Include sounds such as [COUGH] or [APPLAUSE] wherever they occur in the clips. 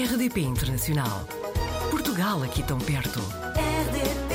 RDP Internacional. Portugal aqui tão perto. RDP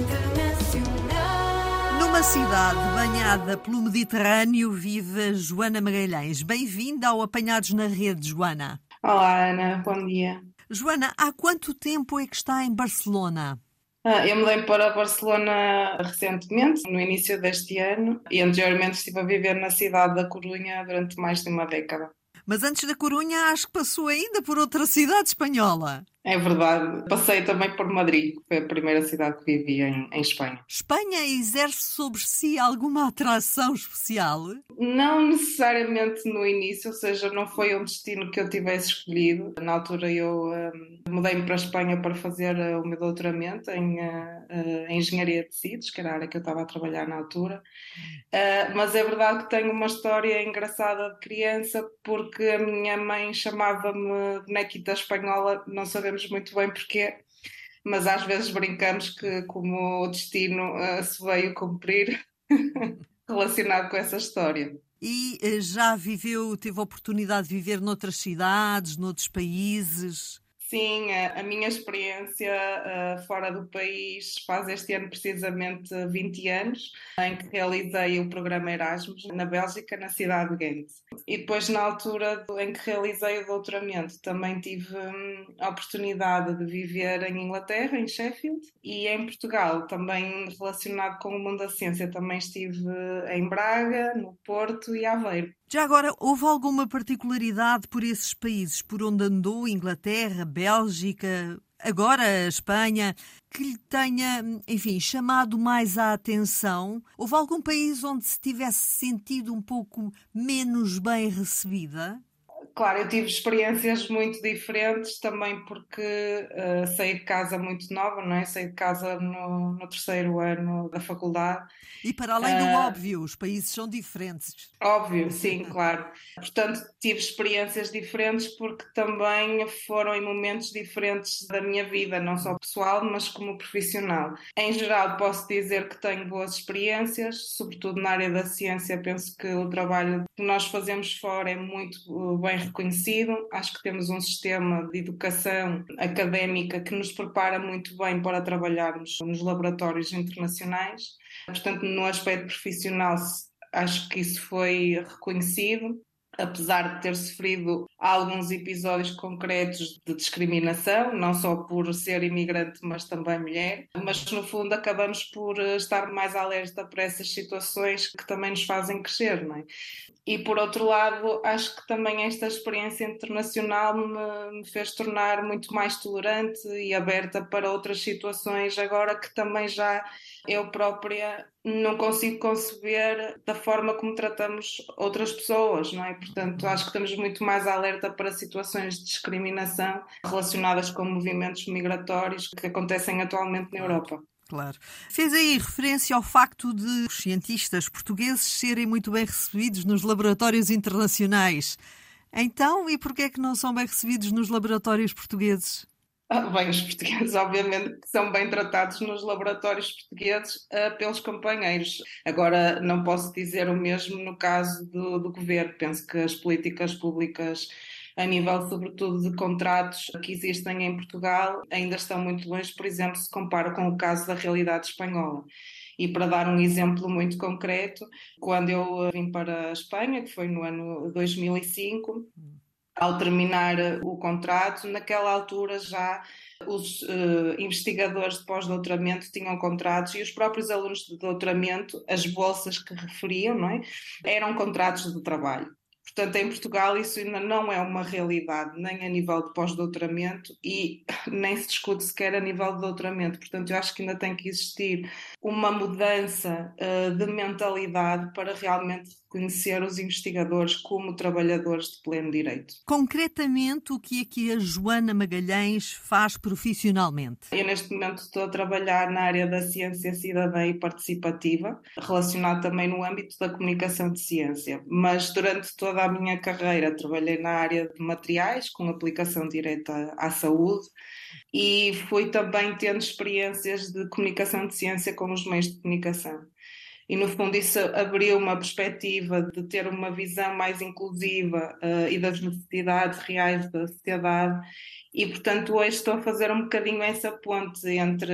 Internacional. Numa cidade banhada pelo Mediterrâneo vive Joana Magalhães. Bem-vinda ao Apanhados na Rede, Joana. Olá, Ana, bom dia. Joana, há quanto tempo é que está em Barcelona? Ah, eu mudei para Barcelona recentemente, no início deste ano, e anteriormente estive a viver na cidade da Corunha durante mais de uma década. Mas antes da Corunha, acho que passou ainda por outra cidade espanhola. É verdade, passei também por Madrid, que foi a primeira cidade que vivi em, em Espanha. Espanha exerce sobre si alguma atração especial? Não necessariamente no início, ou seja, não foi um destino que eu tivesse escolhido. Na altura eu um, mudei-me para a Espanha para fazer uh, o meu doutoramento em, uh, uh, em Engenharia de Tecidos, que era a área que eu estava a trabalhar na altura. mas é verdade que tenho uma história engraçada de criança, porque a minha mãe chamava-me bonequita espanhola, não sabemos muito bem porquê, mas às vezes brincamos que como o destino uh, se veio cumprir [LAUGHS] relacionado com essa história. E uh, já viveu, teve a oportunidade de viver noutras cidades, noutros países? Sim, a, a minha experiência uh, fora do país faz este ano precisamente 20 anos, em que realizei o programa Erasmus na Bélgica, na cidade de Ghent. E depois, na altura em que realizei o doutoramento, também tive hum, a oportunidade de viver em Inglaterra, em Sheffield, e em Portugal, também relacionado com o mundo da ciência, também estive em Braga, no Porto e Aveiro. Já agora, houve alguma particularidade por esses países por onde andou, Inglaterra, Bélgica, agora a Espanha, que lhe tenha, enfim, chamado mais a atenção? Houve algum país onde se tivesse sentido um pouco menos bem recebida? Claro, eu tive experiências muito diferentes também porque uh, saí de casa muito nova, não é? Saí de casa no, no terceiro ano da faculdade. E para além do uh, óbvio, os países são diferentes. Óbvio, [LAUGHS] sim, claro. Portanto, tive experiências diferentes porque também foram em momentos diferentes da minha vida, não só pessoal, mas como profissional. Em geral, posso dizer que tenho boas experiências, sobretudo na área da ciência. Penso que o trabalho que nós fazemos fora é muito eh, reconhecido. Acho que temos um sistema de educação académica que nos prepara muito bem para trabalharmos nos laboratórios internacionais. Portanto, no aspecto profissional, acho que isso foi reconhecido apesar de ter sofrido alguns episódios concretos de discriminação, não só por ser imigrante, mas também mulher, mas no fundo acabamos por estar mais alerta para essas situações que também nos fazem crescer, não é? E por outro lado, acho que também esta experiência internacional me, me fez tornar muito mais tolerante e aberta para outras situações, agora que também já eu própria não consigo conceber da forma como tratamos outras pessoas, não é? Portanto, acho que estamos muito mais alerta para situações de discriminação relacionadas com movimentos migratórios que acontecem atualmente na Europa. Claro. Fez aí referência ao facto de os cientistas portugueses serem muito bem recebidos nos laboratórios internacionais. Então, e porquê é que não são bem recebidos nos laboratórios portugueses? Ah, bem, os portugueses, [LAUGHS] obviamente, são bem tratados nos laboratórios portugueses uh, pelos companheiros. Agora, não posso dizer o mesmo no caso do, do governo. Penso que as políticas públicas a nível, sobretudo, de contratos que existem em Portugal, ainda estão muito longe, por exemplo, se compara com o caso da realidade espanhola. E para dar um exemplo muito concreto, quando eu vim para a Espanha, que foi no ano 2005, ao terminar o contrato, naquela altura já os uh, investigadores de pós-doutoramento tinham contratos e os próprios alunos de doutoramento, as bolsas que referiam, não é? eram contratos de trabalho. Portanto, em Portugal isso ainda não é uma realidade, nem a nível de pós-doutoramento e [LAUGHS] nem se discute sequer a nível de doutoramento. Portanto, eu acho que ainda tem que existir uma mudança uh, de mentalidade para realmente reconhecer os investigadores como trabalhadores de pleno direito. Concretamente, o que é que a Joana Magalhães faz profissionalmente? Eu, neste momento, estou a trabalhar na área da ciência cidadã e participativa, relacionado também no âmbito da comunicação de ciência. Mas durante toda a minha carreira, trabalhei na área de materiais, com aplicação direta à saúde e fui também tendo experiências de comunicação de ciência com os meios de comunicação. E no fundo isso abriu uma perspectiva de ter uma visão mais inclusiva uh, e das necessidades reais da sociedade e, portanto, hoje estou a fazer um bocadinho essa ponte entre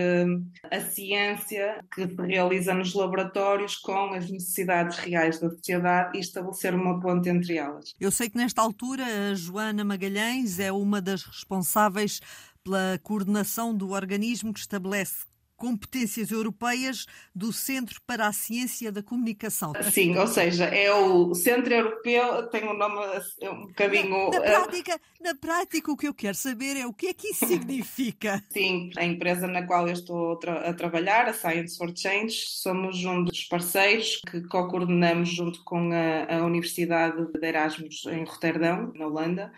a ciência que se realiza nos laboratórios com as necessidades reais da sociedade e estabelecer uma ponte entre elas. Eu sei que nesta altura a Joana Magalhães é uma das responsáveis pela coordenação do organismo que estabelece competências europeias do Centro para a Ciência da Comunicação. Sim, ou seja, é o Centro Europeu, tem um nome um bocadinho... Na, na, prática, na prática, o que eu quero saber é o que é que isso [LAUGHS] significa. Sim, a empresa na qual eu estou a trabalhar, a Science for Change, somos um dos parceiros que co-coordenamos junto com a, a Universidade de Erasmus em Roterdão, na Holanda,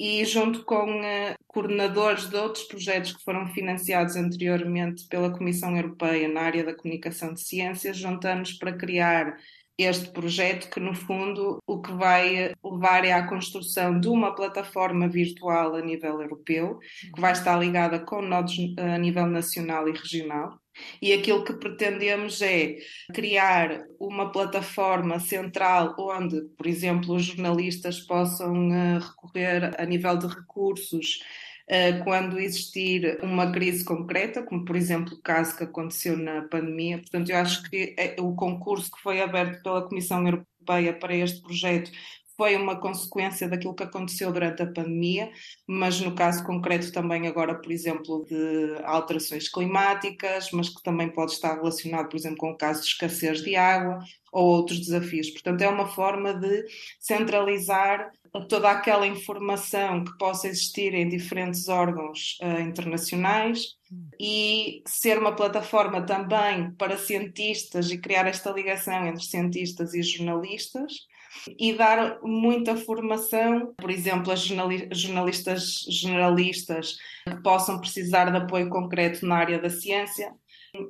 e junto com uh, coordenadores de outros projetos que foram financiados anteriormente pela Comissão Europeia na área da comunicação de ciências, juntamos para criar este projeto que, no fundo, o que vai levar é à construção de uma plataforma virtual a nível europeu, que vai estar ligada com nodos a nível nacional e regional. E aquilo que pretendemos é criar uma plataforma central onde, por exemplo, os jornalistas possam uh, recorrer a nível de recursos uh, quando existir uma crise concreta, como por exemplo o caso que aconteceu na pandemia. Portanto, eu acho que é, o concurso que foi aberto pela Comissão Europeia para este projeto foi uma consequência daquilo que aconteceu durante a pandemia, mas no caso concreto também agora, por exemplo, de alterações climáticas, mas que também pode estar relacionado, por exemplo, com o caso de escassez de água ou outros desafios. Portanto, é uma forma de centralizar toda aquela informação que possa existir em diferentes órgãos uh, internacionais e ser uma plataforma também para cientistas e criar esta ligação entre cientistas e jornalistas e dar muita formação, por exemplo, a jornalistas generalistas que possam precisar de apoio concreto na área da ciência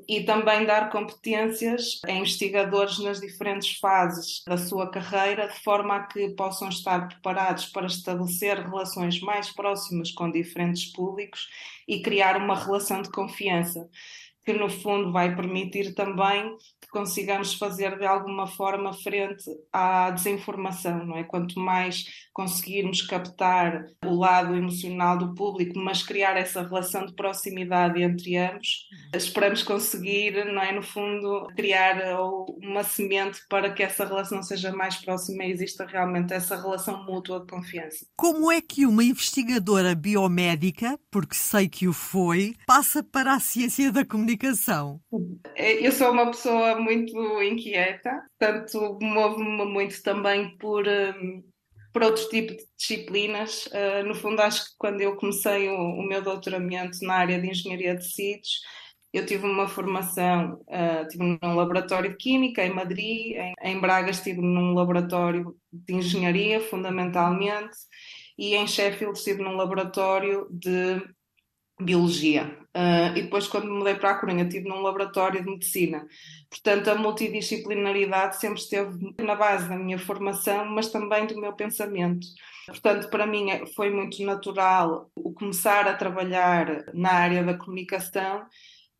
e também dar competências a investigadores nas diferentes fases da sua carreira, de forma a que possam estar preparados para estabelecer relações mais próximas com diferentes públicos e criar uma relação de confiança que no fundo vai permitir também que consigamos fazer de alguma forma frente à desinformação, não é? Quanto mais conseguirmos captar o lado emocional do público, mas criar essa relação de proximidade entre ambos, esperamos conseguir, não é, no fundo, criar uma semente para que essa relação seja mais próxima e exista realmente essa relação mútua de confiança. Como é que uma investigadora biomédica, porque sei que o foi, passa para a ciência da comunicação? Eu sou uma pessoa muito inquieta, portanto, movo-me muito também por hum, por outros tipos de disciplinas. Uh, no fundo, acho que quando eu comecei o, o, meu doutoramento na área de engenharia de tecidos, eu tive uma formação, uh, tive num laboratório de química em Madrid, em, em Braga estive num laboratório de engenharia, fundamentalmente, e em Sheffield estive num laboratório de biologia. Uh, e depois, quando me mudei para a Coruña, estive num laboratório de medicina. Portanto, a multidisciplinaridade sempre esteve na base da minha formação, mas também do meu pensamento. Portanto, para mim é, foi muito natural o começar a trabalhar na área da comunicação,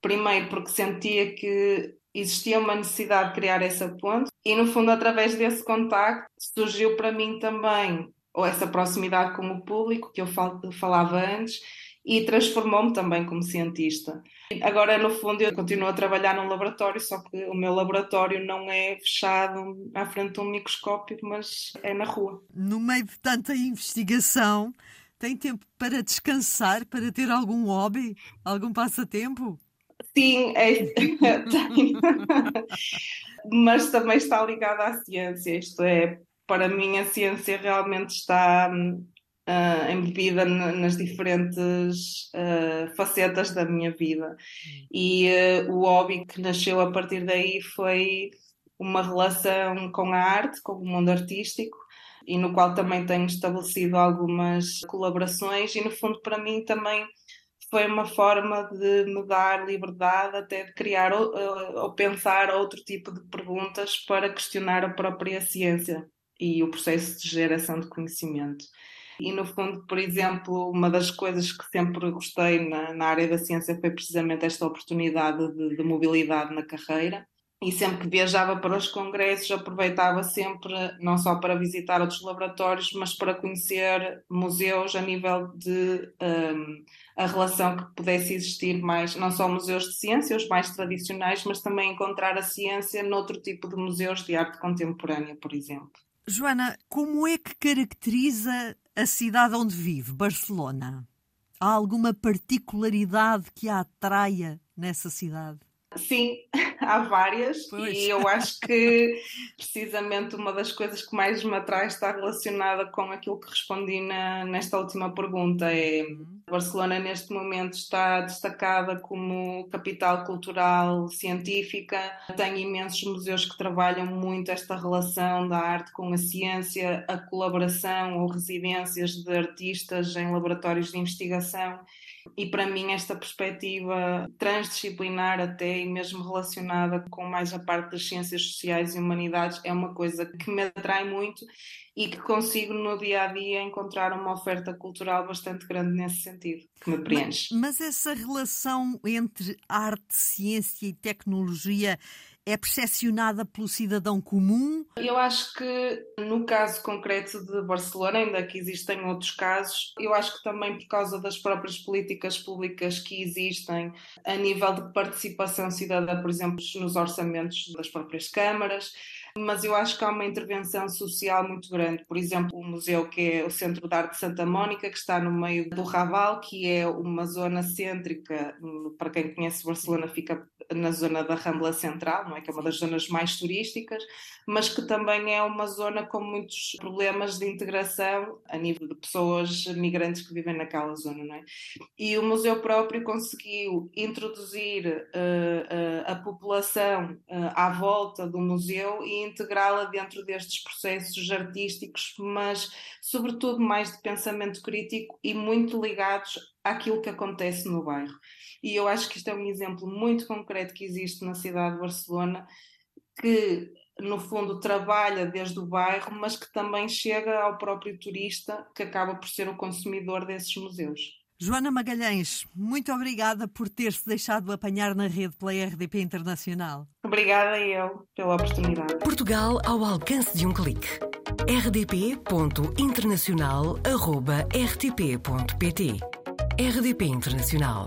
primeiro porque sentia que existia uma necessidade de criar essa ponte, e no fundo, através desse contacto, surgiu para mim também ou essa proximidade com o público que eu falava antes e transformou-me também como cientista. Agora, no fundo, eu continuo a trabalhar num laboratório, só que o meu laboratório não é fechado à frente de um microscópio, mas é na rua. No meio de tanta investigação, tem tempo para descansar, para ter algum hobby, algum passatempo? Sim, é, [LAUGHS] mas também está ligado à ciência. Isto é, para mim, a ciência realmente está hum, uh, embebida nas diferentes uh, facetas da minha vida. E uh, o hobby que nasceu a partir daí foi uma relação com a arte, com o mundo artístico, e no qual também tenho estabelecido algumas colaborações, e no fundo, para mim, também foi uma forma de me dar liberdade até de criar ou, ou pensar outro tipo de perguntas para questionar a própria ciência e o processo de geração de conhecimento. E, no fundo, por exemplo, uma das coisas que sempre gostei na, na área da ciência foi precisamente esta oportunidade de, de mobilidade na carreira. e sempre que viajava para os congressos aproveitava sempre não só para visitar outros laboratórios, mas para conhecer museus a nível de um, a relação que pudesse existir mais, não só museus de ciência, os mais tradicionais, mas também encontrar a ciência noutro tipo de museus de arte contemporânea, por exemplo. Joana, como é que caracteriza a cidade onde vive, Barcelona? Há alguma particularidade que a atraia nessa cidade? Sim, [LAUGHS] há várias, pois. e eu acho que precisamente uma das coisas que mais me atrai está relacionada com aquilo que respondi na, nesta última pergunta. É uhum. Barcelona neste momento está destacada como capital cultural científica, tem imensos museus que trabalham muito esta relação da arte com a ciência, a colaboração ou residências de artistas em laboratórios de investigação e para mim, esta perspectiva transdisciplinar, até e mesmo relacionada com mais a parte das ciências sociais e humanidades, é uma coisa que me atrai muito e que consigo no dia a dia encontrar uma oferta cultural bastante grande nesse sentido, que me preenche. Mas, mas essa relação entre arte, ciência e tecnologia é percepcionada pelo cidadão comum? Eu acho que no caso concreto de Barcelona, ainda que existem outros casos, eu acho que também por causa das próprias políticas públicas que existem a nível de participação cidadã, por exemplo, nos orçamentos das próprias câmaras, mas eu acho que há uma intervenção social muito grande. Por exemplo, o museu que é o Centro de Arte de Santa Mónica, que está no meio do Raval, que é uma zona cêntrica, para quem conhece Barcelona, fica na zona da Rambla Central, não é? que é uma das zonas mais turísticas, mas que também é uma zona com muitos problemas de integração a nível de pessoas migrantes que vivem naquela zona. Não é? E o museu próprio conseguiu introduzir uh, uh, a população uh, à volta do museu e integrá-la dentro destes processos artísticos, mas sobretudo mais de pensamento crítico e muito ligados àquilo que acontece no bairro. E eu acho que isto é um exemplo muito concreto que existe na cidade de Barcelona, que no fundo trabalha desde o bairro, mas que também chega ao próprio turista, que acaba por ser o consumidor desses museus. Joana Magalhães, muito obrigada por ter-se deixado apanhar na rede pela RDP Internacional. Obrigada eu pela oportunidade. Portugal ao alcance de um clique. rdp.internacional.rtp.pt RDP Internacional.